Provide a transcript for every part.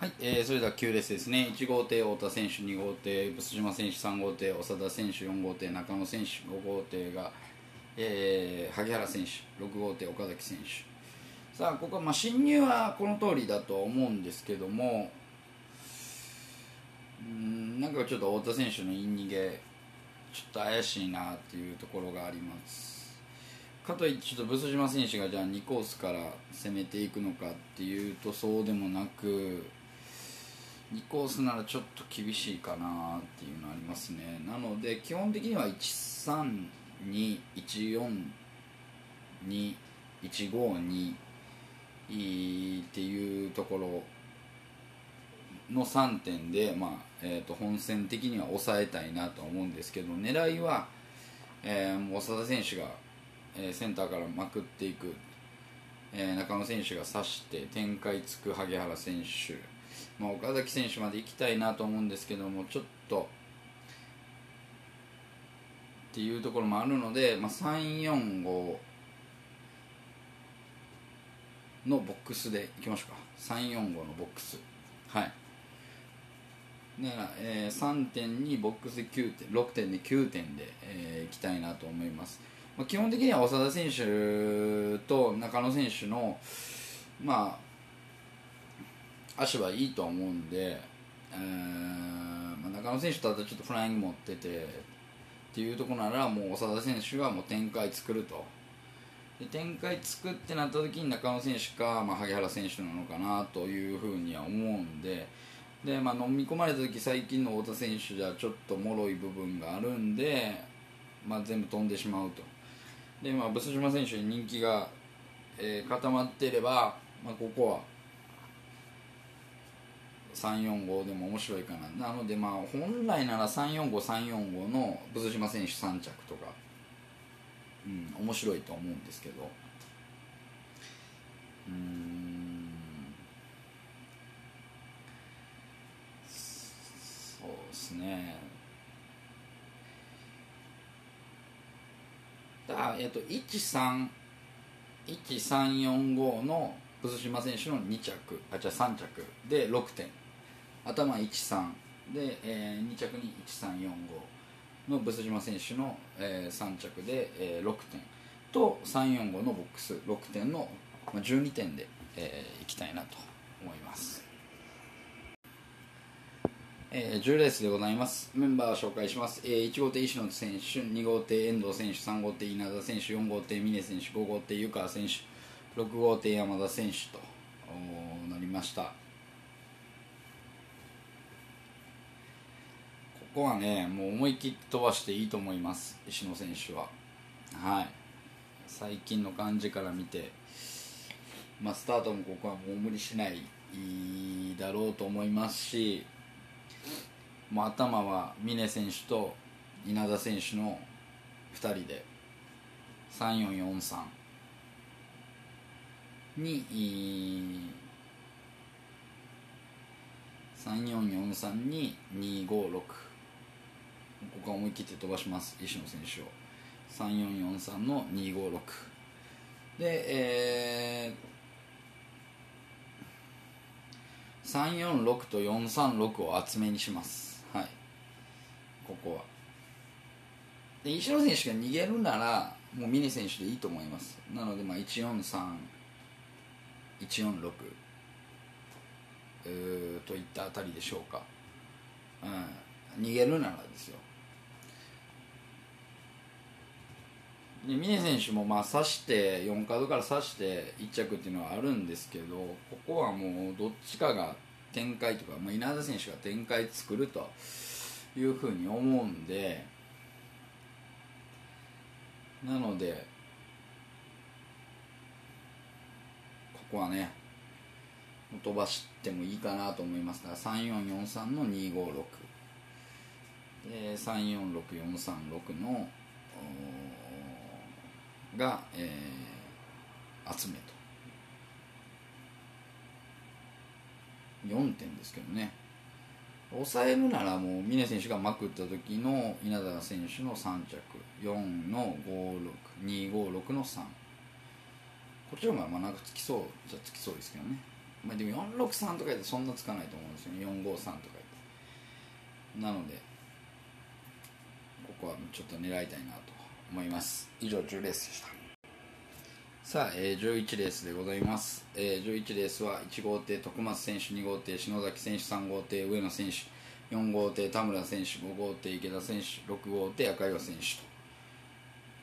はい、えー、それでは9レースですね。1号艇太田選手2号艇ブス島選手3号艇長田選手4号艇中野選手5号艇が、えー、萩原選手6号艇岡崎選手。さあここはまあ進入はこの通りだと思うんですけどもうんなんかちょっと太田選手のイン逃げちょっと怪しいなっていうところがあります。かといってちょっとブス島選手がじゃあ2コースから攻めていくのかっていうとそうでもなく2コースならちょっと厳しいかなっていうのありますね。なので基本的には132142152っていうところの3点で、まあえー、と本戦的には抑えたいなと思うんですけど狙いは、えー、長田選手が、えー、センターからまくっていく、えー、中野選手が刺して展開つく萩原選手。まあ、岡崎選手まで行きたいなと思うんですけどもちょっとっていうところもあるので、まあ、345のボックスでいきましょうか。345のボックス。はい。だから、えー、3点にボックスで9点6点で9点で、えー、いきたいなと思います、まあ、基本的には長田選手と中野選手のまあ足はいいと思うんで、えーまあ、中野選手とちょっとフライング持っててっていうところならもう長田選手はもう展開作ると。で展開作ってなった時に中野選手か、まあ、萩原選手なのかなというふうには思うんでで、まあ、飲み込まれた時最近の太田選手じゃちょっと脆い部分があるんで、まあ、全部飛んでしまうと。で、まあ、ブス島選手に人気が、えー、固まっていれば、まあ、ここは345でも面白いかな。なのでまあ本来なら345345のブス島選手3着とか、うん、面白いと思うんですけど。うん。そうですね。だえっと131345のブス島選手の2着。あじゃあ3着で6点。頭13で、えー、2着に1345のブス島選手の、えー、3着で、えー、6点と345のボックス6点の、まあ、12点で、えー、いきたいなと思います、えー、10レースでございます。メンバーを紹介します、えー、1号艇石野選手2号艇遠藤選手3号艇稲田選手4号艇峰選手5号艇湯川選手6号艇山田選手となりました。こはねもう思い切って飛ばしていいと思います。石野選手は。はい。最近の感じから見て、まあ、スタートもここはもう無理しないだろうと思いますしもう頭は峰選手と稲田選手の2人で3443に3443に256ここは思い切って飛ばします。石野選手を。3443の256でえー、346と436を厚めにします。はい。ここは。で石野選手が逃げるならもう峰選手でいいと思います。なのでまあ143 146といったあたりでしょうか、うん、逃げるならですよ。で峰選手もまあ刺して4カードから刺して1着っていうのはあるんですけどここはもうどっちかが展開とか、まあ、稲田選手が展開作るというふうに思うんでなのでここはね飛ばしてもいいかなと思います。から3443の256で346436のが、えー、集めと。4点ですけどね。抑えるならもう峰選手がまくった時の稲田選手の3着。4の56256の3こっちの方がまあなんかつきそうじゃつきそうですけどね。まあ、でも463とかでそんなつかないと思うんですよね。453とかなのでここはちょっと狙いたいなと。思います。以上10レースでした。さあ、えー、11レースでございます、えー、11レースは1号艇徳松選手2号艇篠崎選手3号艇上野選手4号艇田村選手5号艇池田選手6号艇赤岩選手と。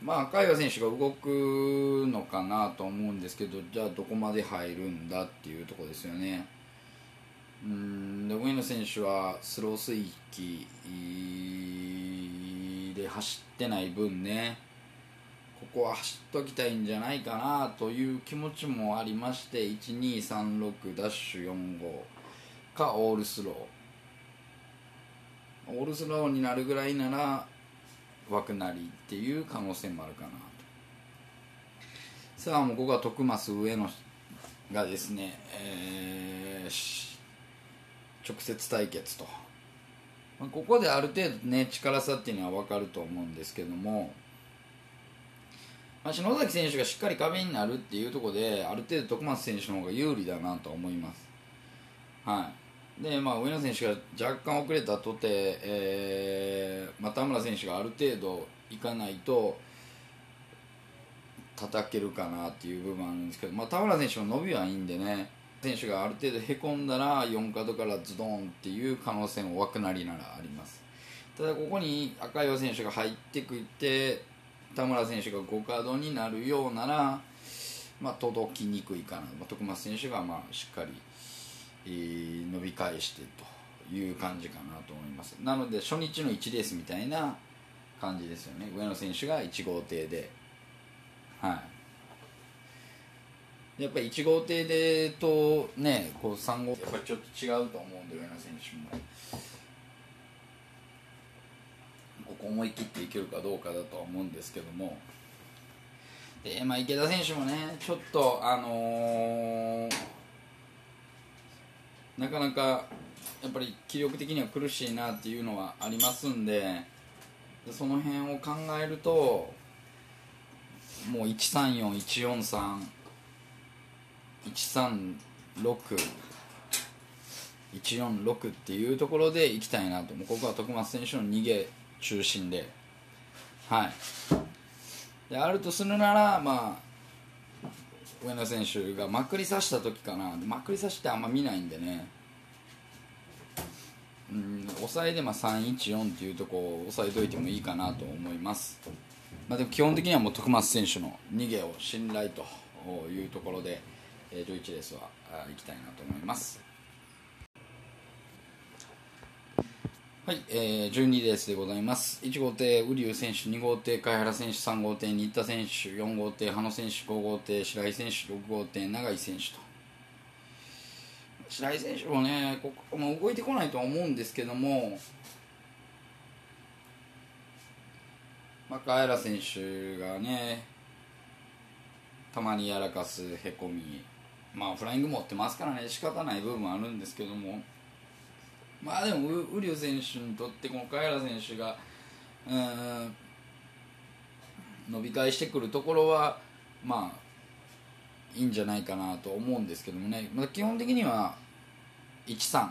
まあ、赤岩選手が動くのかなと思うんですけどじゃあどこまで入るんだっていうとこですよね。うんで上野選手はスロースイッチで走ってない分ねここは走っときたいんじゃないかなという気持ちもありまして1236ダッシュ45かオールスロー。オールスローになるぐらいなら枠なりっていう可能性もあるかなと。さあもうここは徳増上野がですね、えー、直接対決と、まあ、ここである程度ね力差っていうのは分かると思うんですけども、まあ、篠崎選手がしっかり壁になるっていうところである程度徳松選手の方が有利だなと思います。はい。で、まあ、上野選手が若干遅れたとて、えーまあ、田村選手がある程度いかないと叩けるかなっていう部分あるんですけど、まあ、田村選手の伸びはいいんでね選手がある程度へこんだら4角からズドンっていう可能性も枠なりならあります。ただここに赤岩選手が入ってくって田村選手が5角になるようなら、まあ、届きにくいかな、まあ、徳松選手がまあしっかりえー伸び返してという感じかなと思います。なので初日の1レースみたいな感じですよね。上野選手が1号艇で。はい。やっぱり1号艇でとねこう3号やっぱちょっと違うと思うんで上野選手も。ここ思い切っていけるかどうかだとは思うんですけども。で、まあ、池田選手もねちょっとあのーなかなかやっぱり気力的には苦しいなっていうのはありますんでその辺を考えるともう136146っていうところでいきたいなと。もここは徳松選手の逃げ中心で。はい。であるとするならまあ上野選手がまくり刺した時かな。まくり刺してあんま見ないんでね。うん抑えでまあ314っていうとこを抑えといてもいいかなと思います、まあ、でも基本的にはもう徳松選手の逃げを信頼というところで、えー、11レースはいきたいなと思いますはい、えー、12レースでございます。1号艇、瓜生選手、2号艇、貝原選手、3号艇、新田選手、4号艇、羽野選手、5号艇、白井選手、6号艇、永井選手と。白井選手もね、ここも動いてこないとは思うんですけども、まあ、貝原選手がね、たまにやらかすへこみ、まあ、フライング持ってますからね、仕方ない部分もあるんですけども、まあでもウリュ選手にとってこのカエラ選手がうん伸び返してくるところはまあいいんじゃないかなと思うんですけどもね、まあ、基本的には13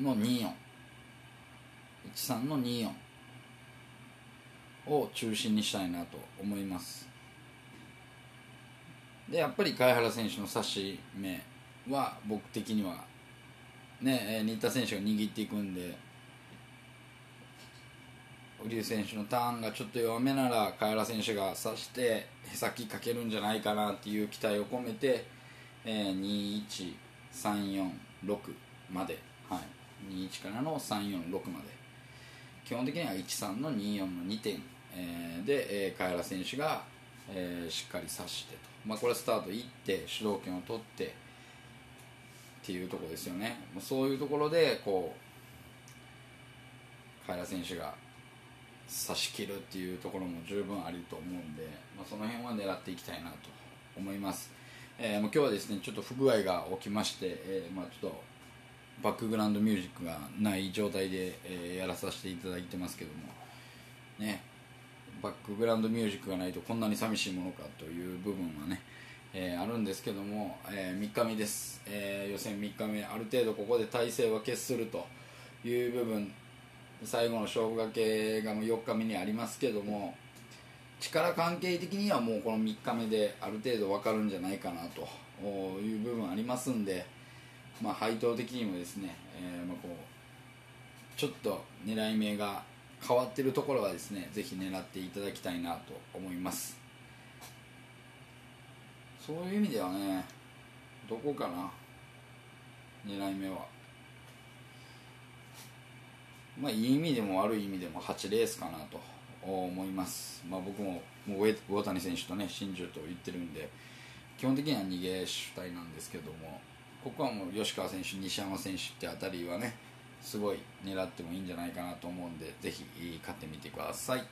の2413の24を中心にしたいなと思います。でやっぱり貝原選手の差し目は僕的にはね、新田選手が握っていくんで瓜生選手のターンがちょっと弱めなら貝原選手が刺してへさきかけるんじゃないかなっていう期待を込めて、えー、21346まで、はい、21からの346まで。基本的には13の24の2点、えー、で、え、貝原選手が、えー、しっかり刺してと、まあ、これはスタート行って主導権を取ってっていうところですよね。そういうところでこう平選手が差し切るっていうところも十分あると思うんで、まあ、その辺は狙っていきたいなと思います、えー、もう今日はですねちょっと不具合が起きまして、えー、まあ、ちょっとバックグラウンドミュージックがない状態で、えー、やらさせていただいてますけどもね。バックグラウンドミュージックがないとこんなに寂しいものかという部分はね、えーあるんですけども、え3日目です、えー予選3日目ある程度ここで体勢は決するという部分最後の勝負がけがもう4日目にありますけども力関係的にはもうこの3日目である程度分かるんじゃないかなという部分ありますんで、まあ、配当的にもですね、えーまあ、こうちょっと狙い目が変わってるところはですねぜひ狙っていただきたいなと思います。そういう意味ではねどこかな狙い目は。まあいい意味でも悪い意味でも8レースかなと思います、まあ、僕ももう上魚谷選手とね真珠と言ってるんで基本的には逃げ主体なんですけどもここはもう吉川選手西山選手ってあたりはねすごい狙ってもいいんじゃないかなと思うんで是非買ってみてください。